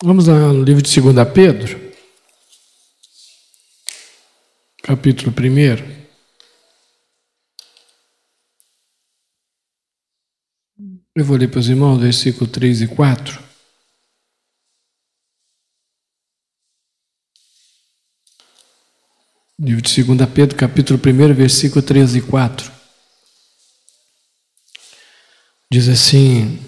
Vamos no livro de 2 Pedro, capítulo 1. Eu vou ler para os irmãos, versículo 3 e 4. Livro de 2 Pedro, capítulo 1, versículo 3 e 4. Diz assim: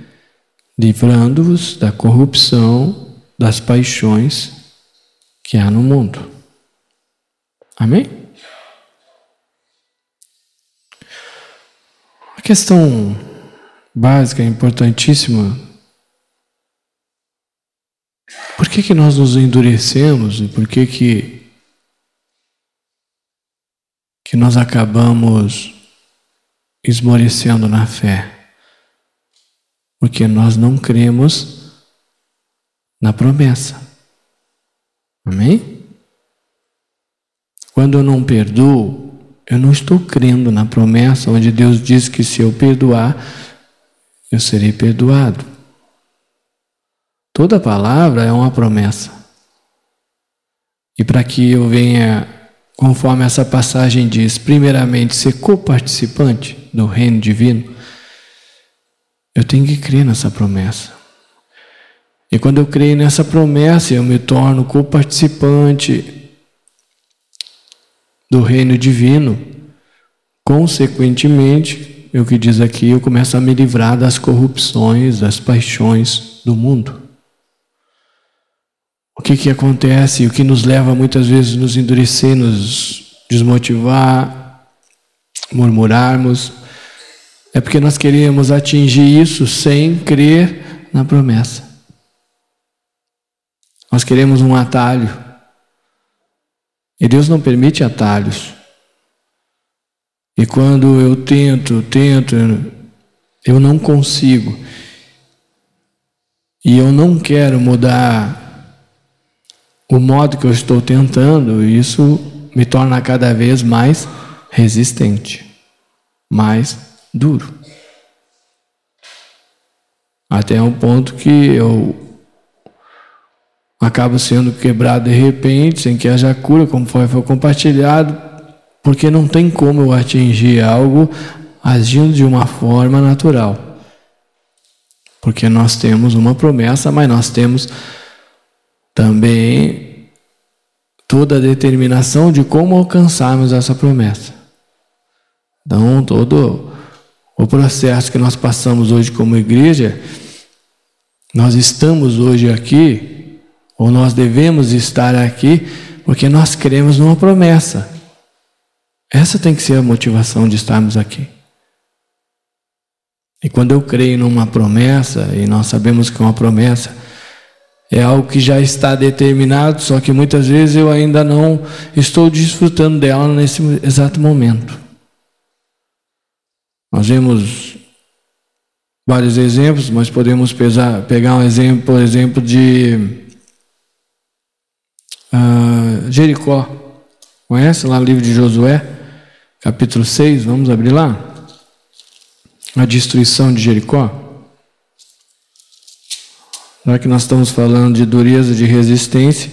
livrando-vos da corrupção das paixões que há no mundo. Amém? A questão básica, importantíssima, por que, que nós nos endurecemos e por que, que que nós acabamos esmorecendo na fé, porque nós não cremos na promessa. Amém? Quando eu não perdoo, eu não estou crendo na promessa onde Deus diz que se eu perdoar, eu serei perdoado. Toda palavra é uma promessa. E para que eu venha conforme essa passagem diz, primeiramente ser coparticipante do reino divino, eu tenho que crer nessa promessa. E quando eu creio nessa promessa, eu me torno coparticipante do reino divino. Consequentemente, é o que diz aqui, eu começo a me livrar das corrupções, das paixões do mundo. O que, que acontece? O que nos leva muitas vezes a nos endurecer, nos desmotivar, murmurarmos, é porque nós queremos atingir isso sem crer na promessa. Nós queremos um atalho. E Deus não permite atalhos. E quando eu tento, tento, eu não consigo. E eu não quero mudar o modo que eu estou tentando, isso me torna cada vez mais resistente, mais duro. Até um ponto que eu acabo sendo quebrado de repente, sem que haja cura, como foi, foi compartilhado, porque não tem como eu atingir algo agindo de uma forma natural. Porque nós temos uma promessa, mas nós temos também toda a determinação de como alcançarmos essa promessa. Então, todo o processo que nós passamos hoje como igreja, nós estamos hoje aqui, ou nós devemos estar aqui, porque nós cremos numa promessa. Essa tem que ser a motivação de estarmos aqui. E quando eu creio numa promessa, e nós sabemos que uma promessa, é algo que já está determinado, só que muitas vezes eu ainda não estou desfrutando dela nesse exato momento. Nós vemos vários exemplos, mas podemos pesar, pegar um exemplo, por exemplo, de uh, Jericó. Conhece lá o livro de Josué, capítulo 6? Vamos abrir lá? A destruição de Jericó. Já que nós estamos falando de dureza, de resistência,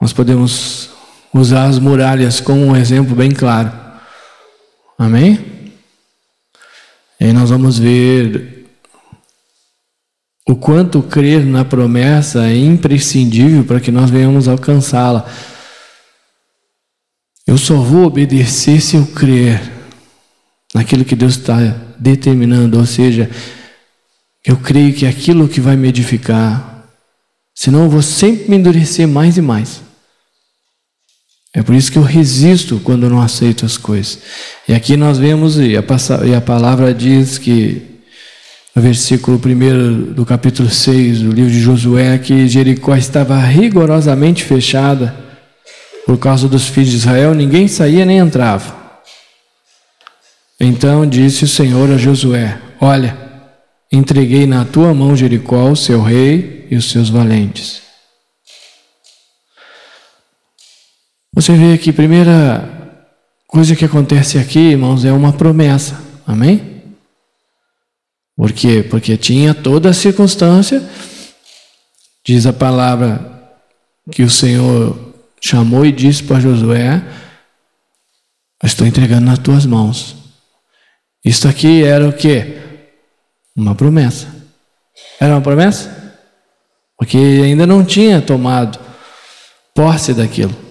nós podemos usar as muralhas como um exemplo bem claro. Amém? E nós vamos ver o quanto crer na promessa é imprescindível para que nós venhamos alcançá-la. Eu só vou obedecer se eu crer naquilo que Deus está determinando, ou seja, eu creio que é aquilo que vai me edificar. Senão eu vou sempre me endurecer mais e mais. É por isso que eu resisto quando não aceito as coisas. E aqui nós vemos, e a, palavra diz que no versículo 1 do capítulo 6 do livro de Josué, que Jericó estava rigorosamente fechada por causa dos filhos de Israel, ninguém saía nem entrava. Então disse o Senhor a Josué: Olha, entreguei na tua mão Jericó, o seu rei e os seus valentes. Você vê que a primeira coisa que acontece aqui, irmãos, é uma promessa. Amém? Por quê? Porque tinha toda a circunstância, diz a palavra que o Senhor chamou e disse para Josué: Estou entregando nas tuas mãos. Isso aqui era o que? Uma promessa. Era uma promessa? Porque ainda não tinha tomado posse daquilo.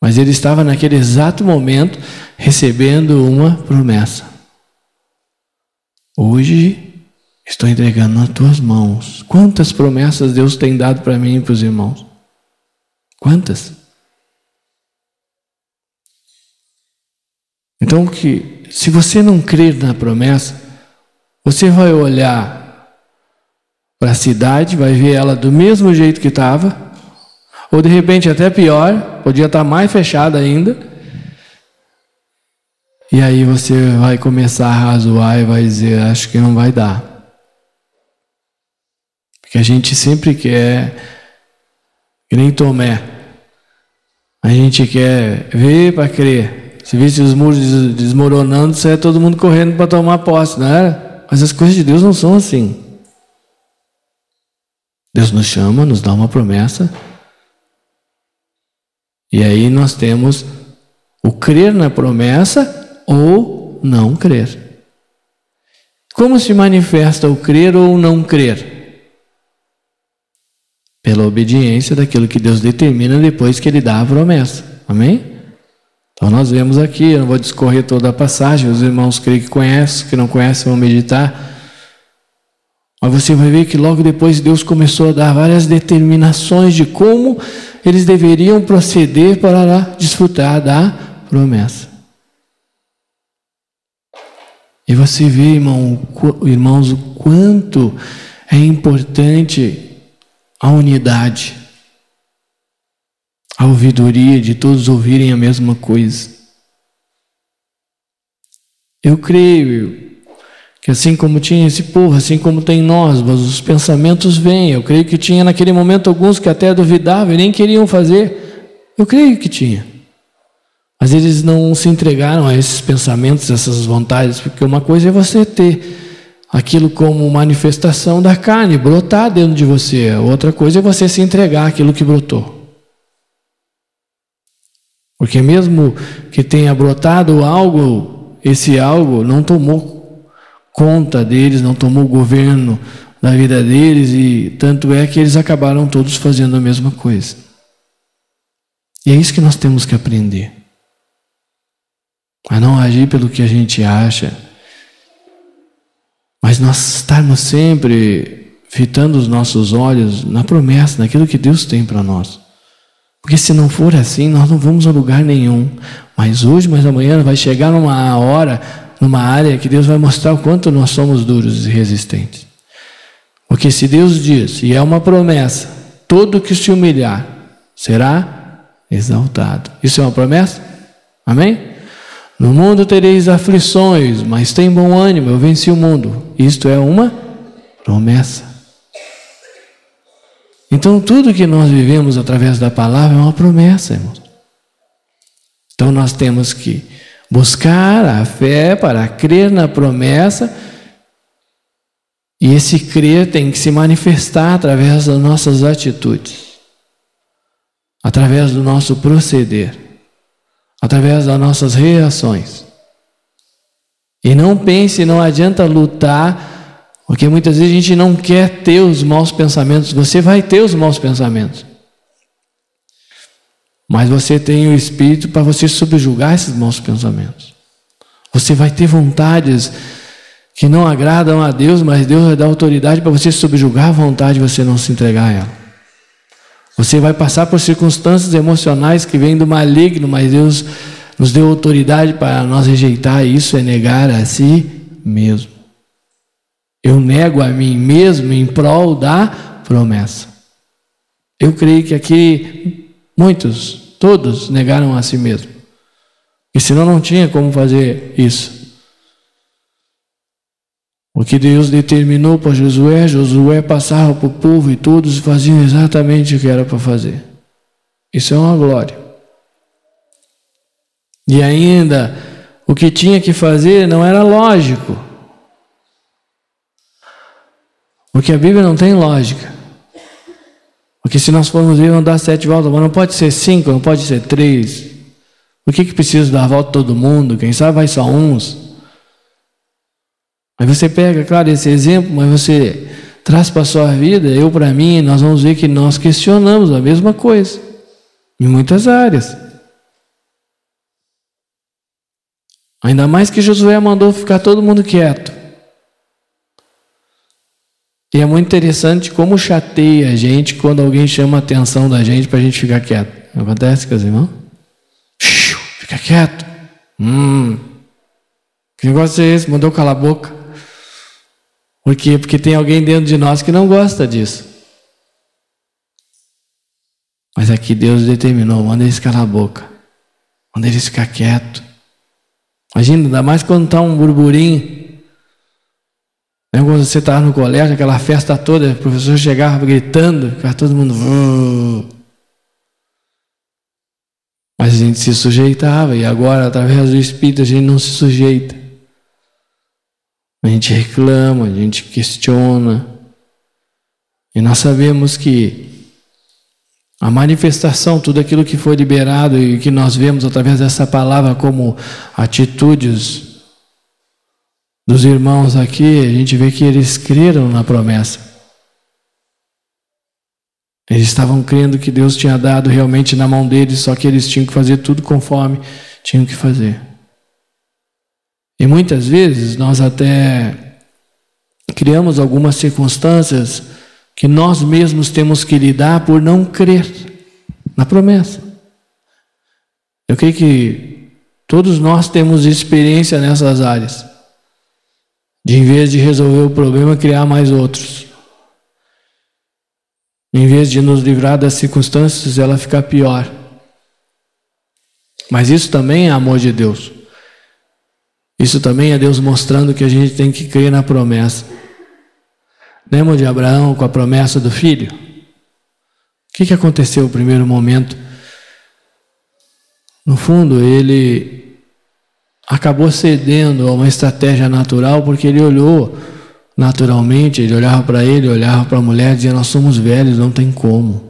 Mas ele estava naquele exato momento recebendo uma promessa. Hoje estou entregando nas tuas mãos. Quantas promessas Deus tem dado para mim e para os irmãos? Quantas? Então que se você não crer na promessa, você vai olhar para a cidade, vai ver ela do mesmo jeito que estava, ou de repente até pior, podia estar mais fechada ainda. E aí você vai começar a razoar e vai dizer: acho que não vai dar. Porque a gente sempre quer, que nem Tomé, a gente quer ver para crer. Se visse os muros desmoronando, sai todo mundo correndo para tomar posse, não era? Mas as coisas de Deus não são assim. Deus nos chama, nos dá uma promessa. E aí nós temos o crer na promessa ou não crer. Como se manifesta o crer ou não crer? Pela obediência daquilo que Deus determina depois que Ele dá a promessa. Amém? Então nós vemos aqui, eu não vou discorrer toda a passagem, os irmãos creio que conhecem, que não conhecem vão meditar. Mas você vai ver que logo depois Deus começou a dar várias determinações de como eles deveriam proceder para desfrutar da promessa. E você vê, irmão, irmãos, o quanto é importante a unidade, a ouvidoria de todos ouvirem a mesma coisa. Eu creio, que assim como tinha esse povo, assim como tem nós, mas os pensamentos vêm. Eu creio que tinha naquele momento alguns que até duvidavam e nem queriam fazer. Eu creio que tinha. Mas eles não se entregaram a esses pensamentos, essas vontades, porque uma coisa é você ter aquilo como manifestação da carne, brotar dentro de você. Outra coisa é você se entregar àquilo que brotou. Porque mesmo que tenha brotado algo, esse algo não tomou conta deles, não tomou o governo da vida deles, e tanto é que eles acabaram todos fazendo a mesma coisa. E é isso que nós temos que aprender. A não agir pelo que a gente acha, mas nós estarmos sempre fitando os nossos olhos na promessa, naquilo que Deus tem para nós. Porque se não for assim, nós não vamos a lugar nenhum. Mas hoje, mas amanhã vai chegar numa hora numa área que Deus vai mostrar o quanto nós somos duros e resistentes. Porque se Deus diz, e é uma promessa, todo que se humilhar será exaltado. Isso é uma promessa? Amém? No mundo tereis aflições, mas tem bom ânimo, eu venci o mundo. Isto é uma promessa. Então, tudo que nós vivemos através da palavra é uma promessa, irmãos. Então, nós temos que Buscar a fé para crer na promessa. E esse crer tem que se manifestar através das nossas atitudes, através do nosso proceder, através das nossas reações. E não pense, não adianta lutar, porque muitas vezes a gente não quer ter os maus pensamentos. Você vai ter os maus pensamentos. Mas você tem o Espírito para você subjugar esses maus pensamentos. Você vai ter vontades que não agradam a Deus, mas Deus vai dar autoridade para você subjugar a vontade e você não se entregar a ela. Você vai passar por circunstâncias emocionais que vêm do maligno, mas Deus nos deu autoridade para nós rejeitar isso, é negar a si mesmo. Eu nego a mim mesmo em prol da promessa. Eu creio que aqui muitos, todos negaram a si mesmo. E senão não tinha como fazer isso. O que Deus determinou para Josué, Josué passava para o povo e todos faziam exatamente o que era para fazer. Isso é uma glória. E ainda, o que tinha que fazer não era lógico. Porque a Bíblia não tem lógica. Porque se nós formos ver, vão dar sete voltas, mas não pode ser cinco, não pode ser três. Por que, que precisa dar a volta todo mundo? Quem sabe vai só uns. Aí você pega, claro, esse exemplo, mas você traz para a sua vida, eu para mim, nós vamos ver que nós questionamos a mesma coisa, em muitas áreas. Ainda mais que Josué mandou ficar todo mundo quieto. E é muito interessante como chateia a gente quando alguém chama a atenção da gente para a gente ficar quieto. Acontece com os irmãos? Fica quieto. Hum. Que negócio é esse? Mandou calar a boca. Por quê? Porque tem alguém dentro de nós que não gosta disso. Mas aqui Deus determinou, manda eles calar a boca. Manda eles ficar quieto. Imagina, ainda mais quando está um burburinho. Lembra quando você estava no colégio, aquela festa toda, o professor chegava gritando, ficava todo mundo. Mas a gente se sujeitava, e agora, através do Espírito, a gente não se sujeita. A gente reclama, a gente questiona. E nós sabemos que a manifestação, tudo aquilo que foi liberado e que nós vemos através dessa palavra como atitudes dos irmãos aqui, a gente vê que eles creram na promessa. Eles estavam crendo que Deus tinha dado realmente na mão deles, só que eles tinham que fazer tudo conforme tinham que fazer. E muitas vezes nós até criamos algumas circunstâncias que nós mesmos temos que lidar por não crer na promessa. Eu creio que todos nós temos experiência nessas áreas. De em vez de resolver o problema, criar mais outros. Em vez de nos livrar das circunstâncias, ela fica pior. Mas isso também é amor de Deus. Isso também é Deus mostrando que a gente tem que crer na promessa. Lembra de Abraão com a promessa do filho? O que, que aconteceu no primeiro momento? No fundo, ele acabou cedendo a uma estratégia natural porque ele olhou naturalmente, ele olhava para ele, olhava para a mulher dizia: Nós somos velhos, não tem como.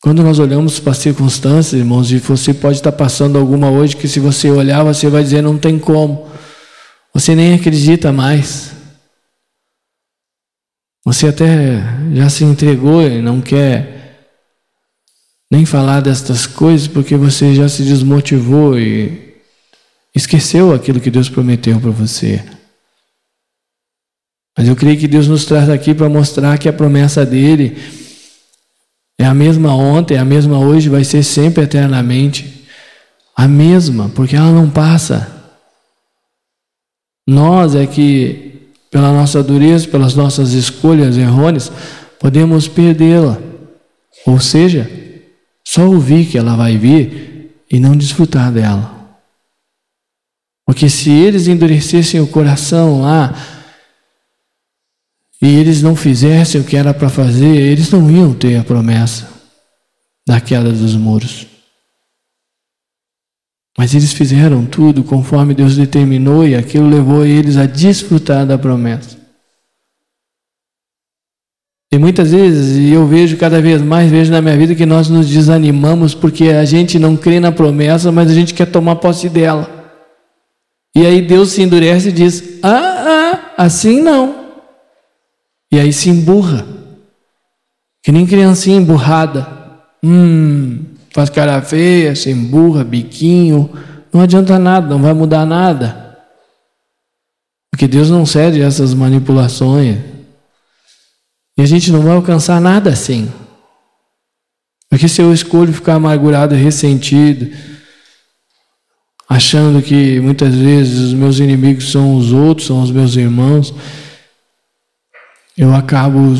Quando nós olhamos para as circunstâncias, irmãos, e você pode estar passando alguma hoje que se você olhar, você vai dizer não tem como. Você nem acredita mais. Você até já se entregou e não quer nem falar destas coisas porque você já se desmotivou e esqueceu aquilo que Deus prometeu para você. Mas eu creio que Deus nos traz aqui para mostrar que a promessa dele é a mesma ontem, é a mesma hoje, vai ser sempre eternamente a mesma, porque ela não passa. Nós é que, pela nossa dureza, pelas nossas escolhas errôneas, podemos perdê-la. Ou seja, só ouvir que ela vai vir e não desfrutar dela. Porque se eles endurecessem o coração lá, e eles não fizessem o que era para fazer, eles não iam ter a promessa da queda dos muros. Mas eles fizeram tudo conforme Deus determinou e aquilo levou eles a desfrutar da promessa. E muitas vezes, e eu vejo cada vez mais, vejo na minha vida que nós nos desanimamos porque a gente não crê na promessa, mas a gente quer tomar posse dela. E aí Deus se endurece e diz: Ah, ah, assim não. E aí se emburra. Que nem criancinha emburrada. Hum, faz cara feia, se emburra, biquinho. Não adianta nada, não vai mudar nada. Porque Deus não cede a essas manipulações. E a gente não vai alcançar nada assim. Porque se eu escolho ficar amargurado e ressentido, achando que muitas vezes os meus inimigos são os outros, são os meus irmãos, eu acabo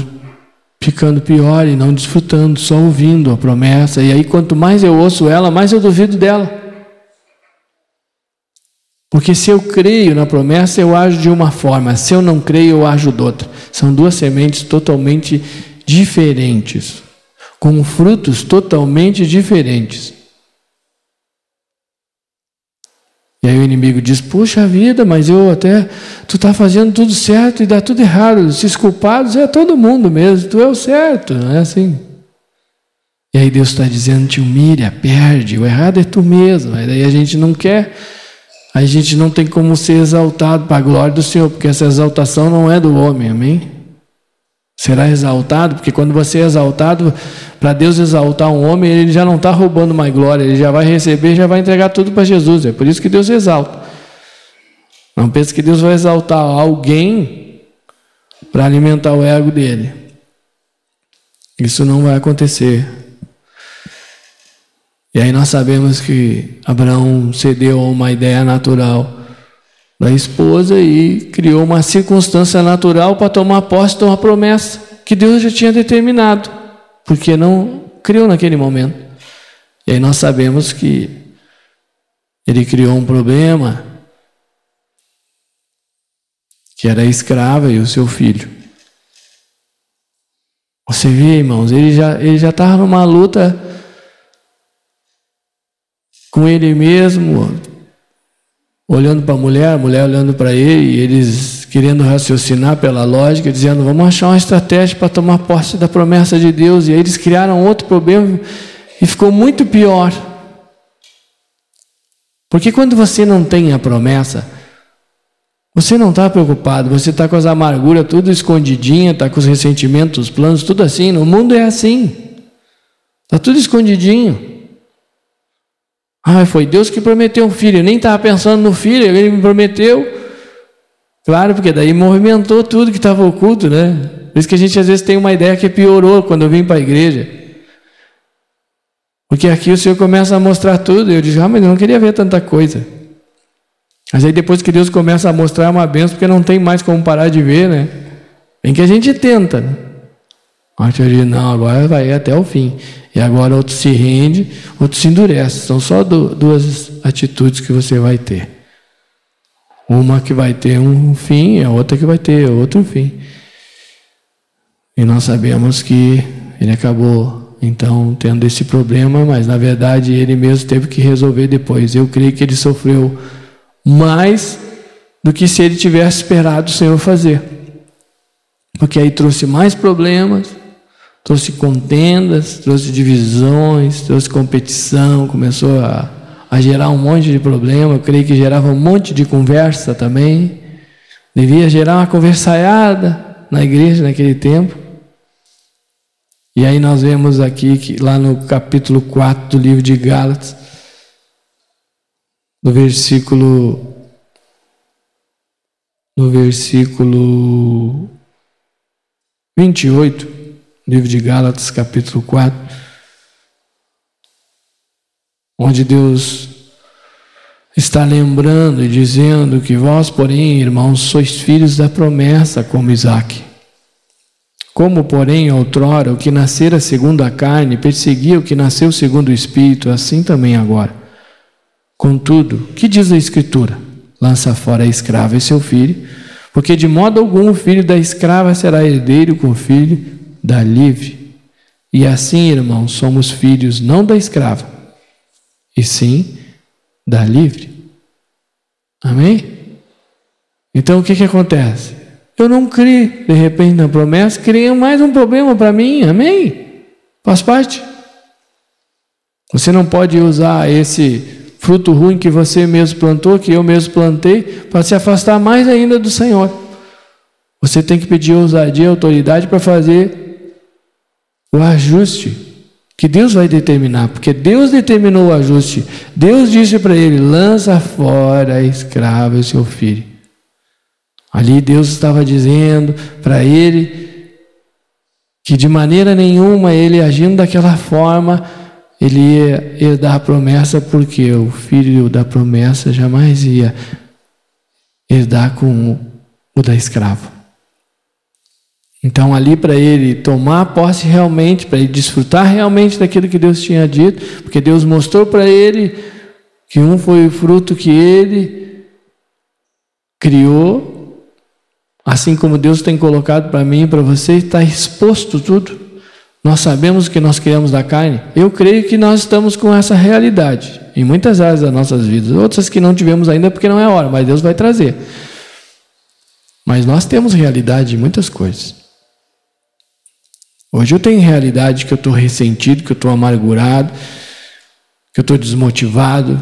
ficando pior e não desfrutando, só ouvindo a promessa. E aí, quanto mais eu ouço ela, mais eu duvido dela. Porque se eu creio na promessa, eu ajo de uma forma, se eu não creio, eu ajo de outra. São duas sementes totalmente diferentes, com frutos totalmente diferentes. E aí o inimigo diz: Puxa vida, mas eu até. Tu está fazendo tudo certo e dá tudo errado. Esses culpados é todo mundo mesmo, tu é o certo, não é assim? E aí Deus está dizendo: Te humilha, perde, o errado é tu mesmo. Aí a gente não quer, a gente não tem como ser exaltado para a glória do Senhor, porque essa exaltação não é do homem, amém? Será exaltado, porque quando você é exaltado, para Deus exaltar um homem, ele já não está roubando mais glória, ele já vai receber, já vai entregar tudo para Jesus. É por isso que Deus exalta. Não pense que Deus vai exaltar alguém para alimentar o ego dele. Isso não vai acontecer. E aí nós sabemos que Abraão cedeu a uma ideia natural da esposa e criou uma circunstância natural para tomar posse de uma promessa que Deus já tinha determinado, porque não criou naquele momento. E aí nós sabemos que ele criou um problema que era a escrava e o seu filho. Você vê, irmãos, ele já ele já estava numa luta com ele mesmo, olhando para a mulher, a mulher olhando para ele, e eles querendo raciocinar pela lógica, dizendo: vamos achar uma estratégia para tomar posse da promessa de Deus. E aí eles criaram outro problema e ficou muito pior. Porque quando você não tem a promessa, você não está preocupado, você está com as amarguras tudo escondidinha, está com os ressentimentos, os planos, tudo assim. No mundo é assim. Está tudo escondidinho. Ah, foi Deus que prometeu um filho. Eu nem estava pensando no filho, ele me prometeu. Claro, porque daí movimentou tudo que estava oculto, né? Por isso que a gente às vezes tem uma ideia que piorou quando eu vim para a igreja. Porque aqui o Senhor começa a mostrar tudo. E eu digo, ah, mas eu não queria ver tanta coisa. Mas aí depois que Deus começa a mostrar uma benção, porque não tem mais como parar de ver, né? Bem que a gente tenta, né? A gente diz, não, agora vai até o fim. E agora outro se rende, outro se endurece. São só duas atitudes que você vai ter. Uma que vai ter um fim, a outra que vai ter outro fim. E nós sabemos que ele acabou então tendo esse problema, mas na verdade ele mesmo teve que resolver depois. Eu creio que ele sofreu mais do que se ele tivesse esperado o Senhor fazer. Porque aí trouxe mais problemas, trouxe contendas, trouxe divisões, trouxe competição, começou a, a gerar um monte de problema. Eu creio que gerava um monte de conversa também. Devia gerar uma conversaiada na igreja naquele tempo. E aí nós vemos aqui que lá no capítulo 4 do livro de Gálatas, no versículo no versículo 28, livro de Gálatas, capítulo 4, onde Deus está lembrando e dizendo que vós, porém, irmãos, sois filhos da promessa, como Isaac. Como, porém, outrora o que nascera segundo a carne perseguia o que nasceu segundo o Espírito, assim também agora. Contudo, que diz a Escritura? Lança fora a escrava e seu filho, porque de modo algum o filho da escrava será herdeiro com o filho da livre. E assim, irmãos, somos filhos não da escrava, e sim da livre. Amém? Então o que, que acontece? Eu não criei, de repente, na promessa, criei mais um problema para mim, amém? Faz parte. Você não pode usar esse fruto ruim que você mesmo plantou, que eu mesmo plantei, para se afastar mais ainda do Senhor. Você tem que pedir ousadia e autoridade para fazer o ajuste que Deus vai determinar, porque Deus determinou o ajuste. Deus disse para ele: lança fora a escrava e seu filho. Ali Deus estava dizendo para ele que de maneira nenhuma ele agindo daquela forma ele ia herdar a promessa porque o filho da promessa jamais ia herdar com o da escravo. Então, ali para ele tomar posse realmente, para ele desfrutar realmente daquilo que Deus tinha dito, porque Deus mostrou para ele que um foi o fruto que ele criou, assim como Deus tem colocado para mim e para você, está exposto tudo. Nós sabemos que nós criamos da carne. Eu creio que nós estamos com essa realidade em muitas áreas das nossas vidas, outras que não tivemos ainda porque não é hora, mas Deus vai trazer. Mas nós temos realidade em muitas coisas. Hoje eu tenho realidade que eu estou ressentido, que eu estou amargurado, que eu estou desmotivado.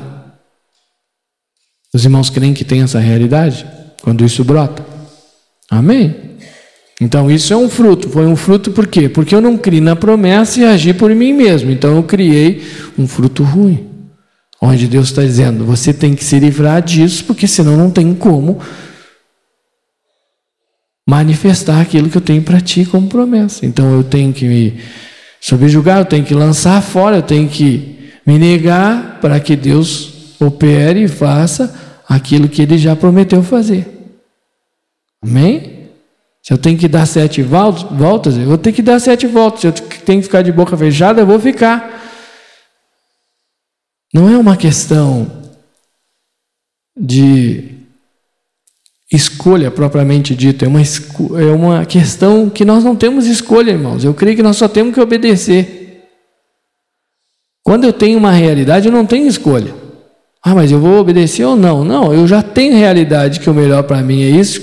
Os irmãos creem que tem essa realidade quando isso brota? Amém? Então isso é um fruto. Foi um fruto por quê? Porque eu não criei na promessa e agi por mim mesmo. Então eu criei um fruto ruim. Onde Deus está dizendo, você tem que se livrar disso, porque senão não tem como manifestar aquilo que eu tenho para ti como promessa. Então eu tenho que me subjugar, eu tenho que lançar fora, eu tenho que me negar para que Deus opere e faça aquilo que ele já prometeu fazer. Amém? Se eu tenho que dar sete voltas, eu vou ter que dar sete voltas. Se eu tenho que ficar de boca fechada, eu vou ficar. Não é uma questão de escolha propriamente dita, é uma, é uma questão que nós não temos escolha, irmãos. Eu creio que nós só temos que obedecer. Quando eu tenho uma realidade, eu não tenho escolha. Ah, mas eu vou obedecer ou não? Não, eu já tenho realidade que o melhor para mim é isso,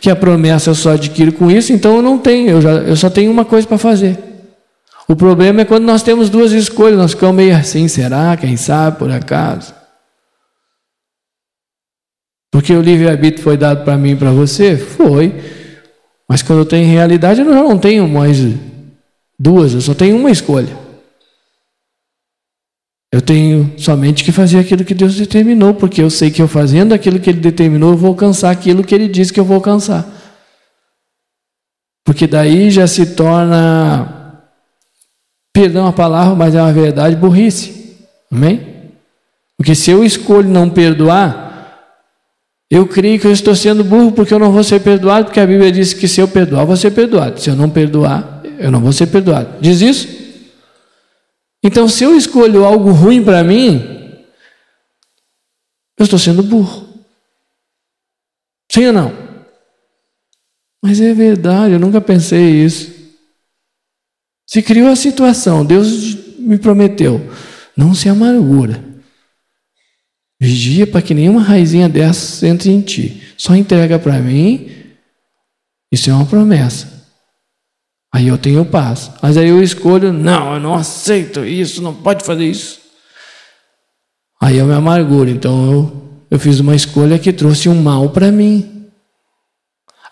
que a promessa eu só adquiro com isso, então eu não tenho, eu, já, eu só tenho uma coisa para fazer. O problema é quando nós temos duas escolhas, nós ficamos meio assim, será? Quem sabe, por acaso? Porque o livre-arbítrio foi dado para mim e para você? Foi. Mas quando eu tenho realidade, eu não tenho mais duas, eu só tenho uma escolha. Eu tenho somente que fazer aquilo que Deus determinou, porque eu sei que eu fazendo aquilo que Ele determinou, eu vou alcançar aquilo que Ele disse que eu vou alcançar. Porque daí já se torna, perdão a palavra, mas é uma verdade, burrice. Amém? Porque se eu escolho não perdoar, eu creio que eu estou sendo burro porque eu não vou ser perdoado, porque a Bíblia diz que se eu perdoar, vou ser perdoado. Se eu não perdoar, eu não vou ser perdoado. Diz isso? Então, se eu escolho algo ruim para mim, eu estou sendo burro. Sim ou não? Mas é verdade, eu nunca pensei isso. Se criou a situação, Deus me prometeu, não se amargura. Vigia para que nenhuma raizinha dessas entre em ti. Só entrega para mim. Isso é uma promessa. Aí eu tenho paz. Mas aí eu escolho, não, eu não aceito isso, não pode fazer isso. Aí eu me amarguro. Então eu, eu fiz uma escolha que trouxe um mal para mim.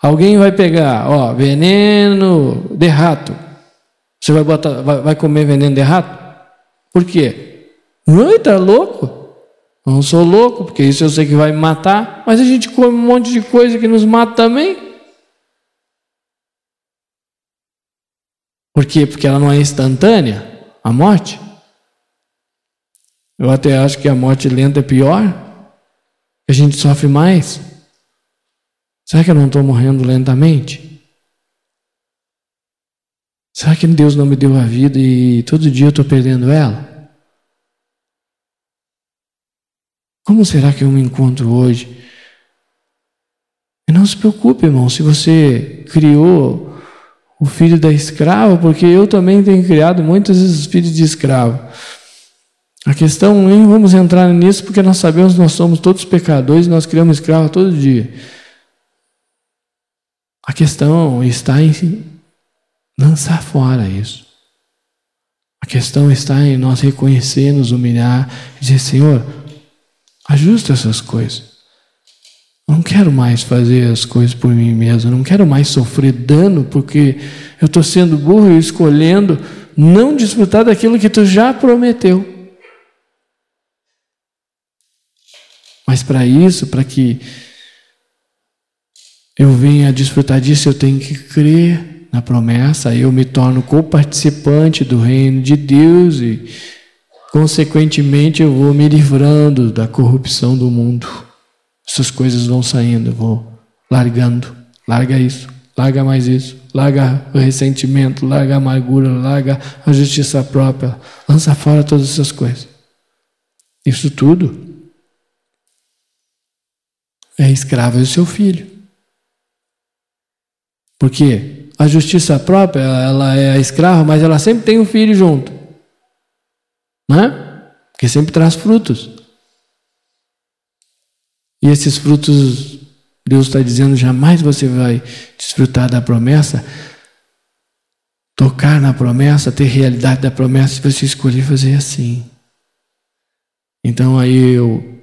Alguém vai pegar, ó, veneno de rato. Você vai botar, vai, vai comer veneno de rato? Por quê? Ui, tá louco? Eu não sou louco, porque isso eu sei que vai me matar, mas a gente come um monte de coisa que nos mata também. Por quê? Porque ela não é instantânea, a morte. Eu até acho que a morte lenta é pior, a gente sofre mais. Será que eu não estou morrendo lentamente? Será que Deus não me deu a vida e todo dia eu estou perdendo ela? Como será que eu me encontro hoje? E não se preocupe, irmão, se você criou o filho da escrava, porque eu também tenho criado muitos filhos de escravo. A questão, nem vamos entrar nisso, porque nós sabemos que nós somos todos pecadores e nós criamos escravo todo dia. A questão está em lançar fora isso. A questão está em nós reconhecer, nos humilhar dizer: Senhor, Ajusta essas coisas. Não quero mais fazer as coisas por mim mesmo, não quero mais sofrer dano porque eu estou sendo burro e escolhendo não desfrutar daquilo que tu já prometeu. Mas para isso, para que eu venha desfrutar disso, eu tenho que crer na promessa, eu me torno co-participante do reino de Deus e Consequentemente, eu vou me livrando da corrupção do mundo. Essas coisas vão saindo, eu vou largando. Larga isso, larga mais isso, larga o ressentimento, larga a amargura, larga a justiça própria, lança fora todas essas coisas. Isso tudo é escravo do seu filho. Porque a justiça própria, ela é a escrava, mas ela sempre tem um filho junto. Não é? Porque sempre traz frutos. E esses frutos, Deus está dizendo, jamais você vai desfrutar da promessa, tocar na promessa, ter realidade da promessa, se você escolher fazer assim. Então aí eu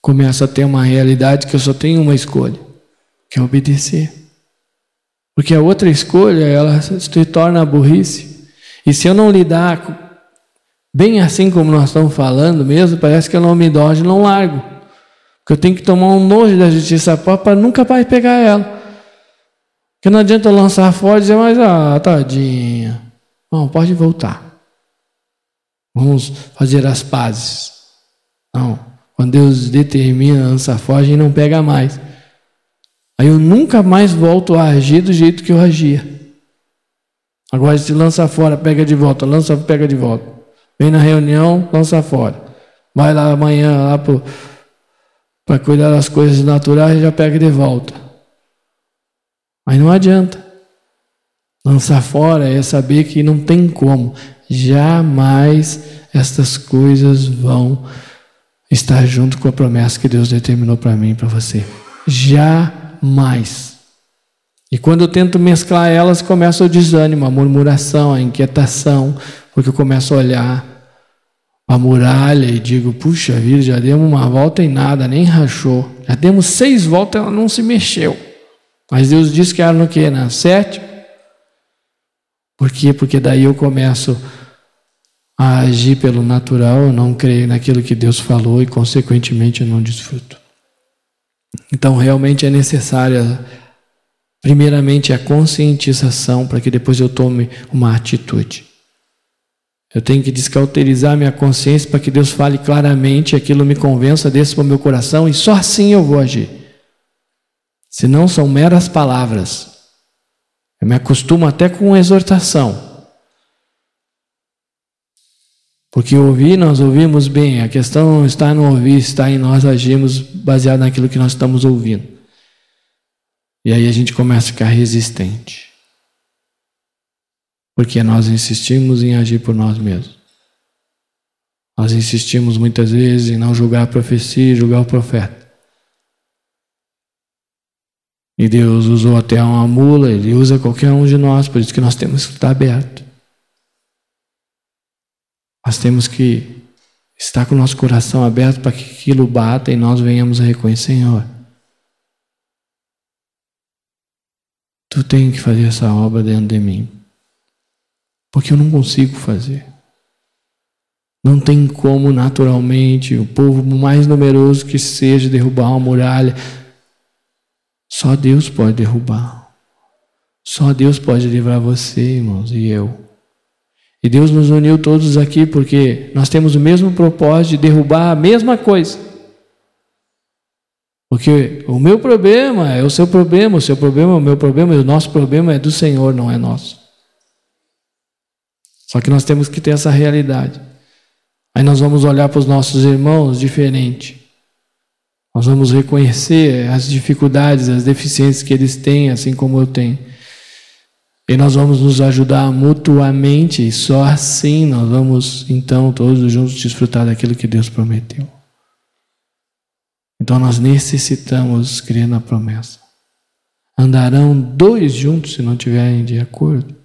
começo a ter uma realidade que eu só tenho uma escolha, que é obedecer. Porque a outra escolha, ela se torna burrice. E se eu não lidar bem assim como nós estamos falando mesmo, parece que eu não me dojo, não largo. Porque eu tenho que tomar um nojo da justiça própria para nunca mais pegar ela. Porque não adianta eu lançar fora e dizer, mas ah, tadinha. Não, pode voltar. Vamos fazer as pazes. Não. Quando Deus determina lançar fora, a gente não pega mais. Aí eu nunca mais volto a agir do jeito que eu agia. Agora se lança fora, pega de volta, lança, pega de volta. Vem na reunião, lança fora. Vai lá amanhã lá para cuidar das coisas naturais e já pega de volta. Mas não adianta. Lançar fora é saber que não tem como. Jamais estas coisas vão estar junto com a promessa que Deus determinou para mim e para você. Jamais mais. E quando eu tento mesclar elas, começa o desânimo, a murmuração, a inquietação, porque eu começo a olhar a muralha e digo: puxa vida, já demos uma volta e nada, nem rachou. Já demos seis voltas, ela não se mexeu. Mas Deus disse que era no que? Na sete? Por quê? Porque daí eu começo a agir pelo natural, eu não creio naquilo que Deus falou e, consequentemente, eu não desfruto. Então, realmente é necessária, primeiramente, a conscientização para que depois eu tome uma atitude. Eu tenho que descauterizar minha consciência para que Deus fale claramente, aquilo me convença, desça para o meu coração e só assim eu vou agir. Senão são meras palavras. Eu me acostumo até com exortação. Porque ouvir, nós ouvimos bem, a questão não está no ouvir, está em nós agirmos baseado naquilo que nós estamos ouvindo. E aí a gente começa a ficar resistente. Porque nós insistimos em agir por nós mesmos. Nós insistimos muitas vezes em não julgar a profecia, julgar o profeta. E Deus usou até uma mula, Ele usa qualquer um de nós, por isso que nós temos que estar aberto. Nós temos que estar com o nosso coração aberto para que aquilo bata e nós venhamos a reconhecer, Senhor. Tu tem que fazer essa obra dentro de mim. Porque eu não consigo fazer. Não tem como naturalmente o povo mais numeroso que seja derrubar uma muralha. Só Deus pode derrubar. Só Deus pode livrar você, irmãos, e eu. E Deus nos uniu todos aqui porque nós temos o mesmo propósito de derrubar a mesma coisa. Porque o meu problema é o seu problema, o seu problema é o meu problema, e o nosso problema é do Senhor, não é nosso. Só que nós temos que ter essa realidade. Aí nós vamos olhar para os nossos irmãos diferente. Nós vamos reconhecer as dificuldades, as deficiências que eles têm, assim como eu tenho. E nós vamos nos ajudar mutuamente, e só assim nós vamos, então, todos juntos desfrutar daquilo que Deus prometeu. Então nós necessitamos crer na promessa. Andarão dois juntos se não tiverem de acordo.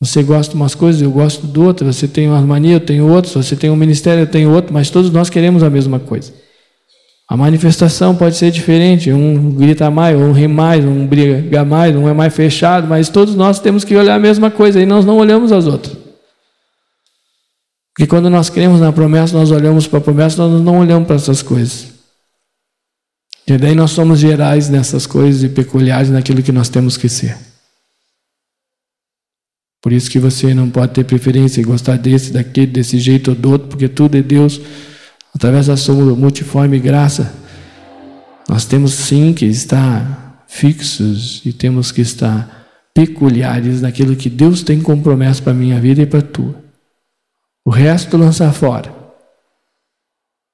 Você gosta de umas coisas, eu gosto de outras. Você tem uma mania, eu tenho outras. Você tem um ministério, eu tenho outro. Mas todos nós queremos a mesma coisa. A manifestação pode ser diferente, um grita mais, um ri mais, um briga mais, um é mais fechado, mas todos nós temos que olhar a mesma coisa e nós não olhamos as outras. Porque quando nós cremos na promessa, nós olhamos para a promessa, nós não olhamos para essas coisas. E daí nós somos gerais nessas coisas e peculiares naquilo que nós temos que ser. Por isso que você não pode ter preferência e gostar desse, daquele, desse jeito ou do outro, porque tudo é Deus, através da sua multiforme graça. Nós temos sim que estar fixos e temos que estar peculiares naquilo que Deus tem como promessa para a minha vida e para a tua. O resto lançar fora.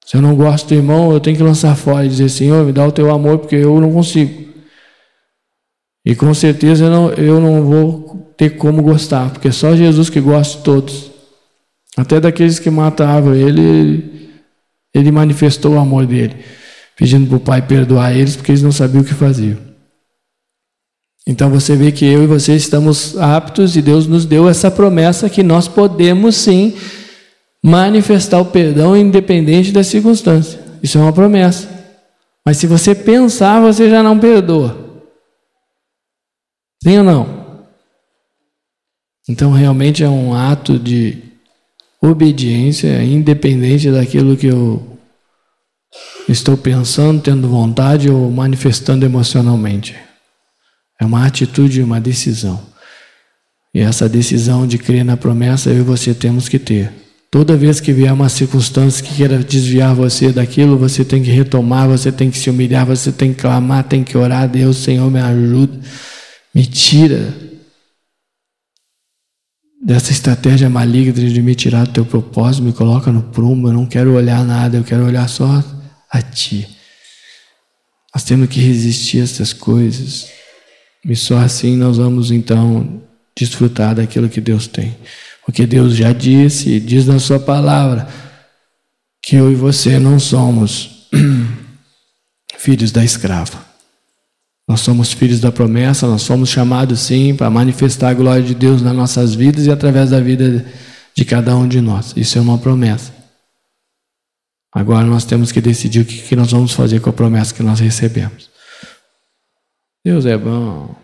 Se eu não gosto do irmão, eu tenho que lançar fora e dizer: Senhor, me dá o teu amor, porque eu não consigo. E com certeza eu não, eu não vou ter como gostar, porque é só Jesus que gosta de todos. Até daqueles que matavam ele, ele manifestou o amor dele, pedindo para o Pai perdoar eles, porque eles não sabiam o que faziam. Então você vê que eu e você estamos aptos e Deus nos deu essa promessa que nós podemos sim manifestar o perdão independente da circunstância. Isso é uma promessa. Mas se você pensar, você já não perdoa. Sim ou não? Então realmente é um ato de obediência, independente daquilo que eu estou pensando, tendo vontade ou manifestando emocionalmente. É uma atitude, uma decisão. E essa decisão de crer na promessa eu e você temos que ter. Toda vez que vier uma circunstância que queira desviar você daquilo, você tem que retomar, você tem que se humilhar, você tem que clamar, tem que orar, Deus, Senhor, me ajuda. Me tira dessa estratégia maligna de me tirar do teu propósito, me coloca no prumo. Eu não quero olhar nada, eu quero olhar só a ti. Nós temos que resistir a essas coisas. E só assim nós vamos então desfrutar daquilo que Deus tem. Porque Deus já disse, diz na Sua palavra, que eu e você não somos filhos da escrava. Nós somos filhos da promessa, nós somos chamados sim para manifestar a glória de Deus nas nossas vidas e através da vida de cada um de nós. Isso é uma promessa. Agora nós temos que decidir o que nós vamos fazer com a promessa que nós recebemos. Deus é bom.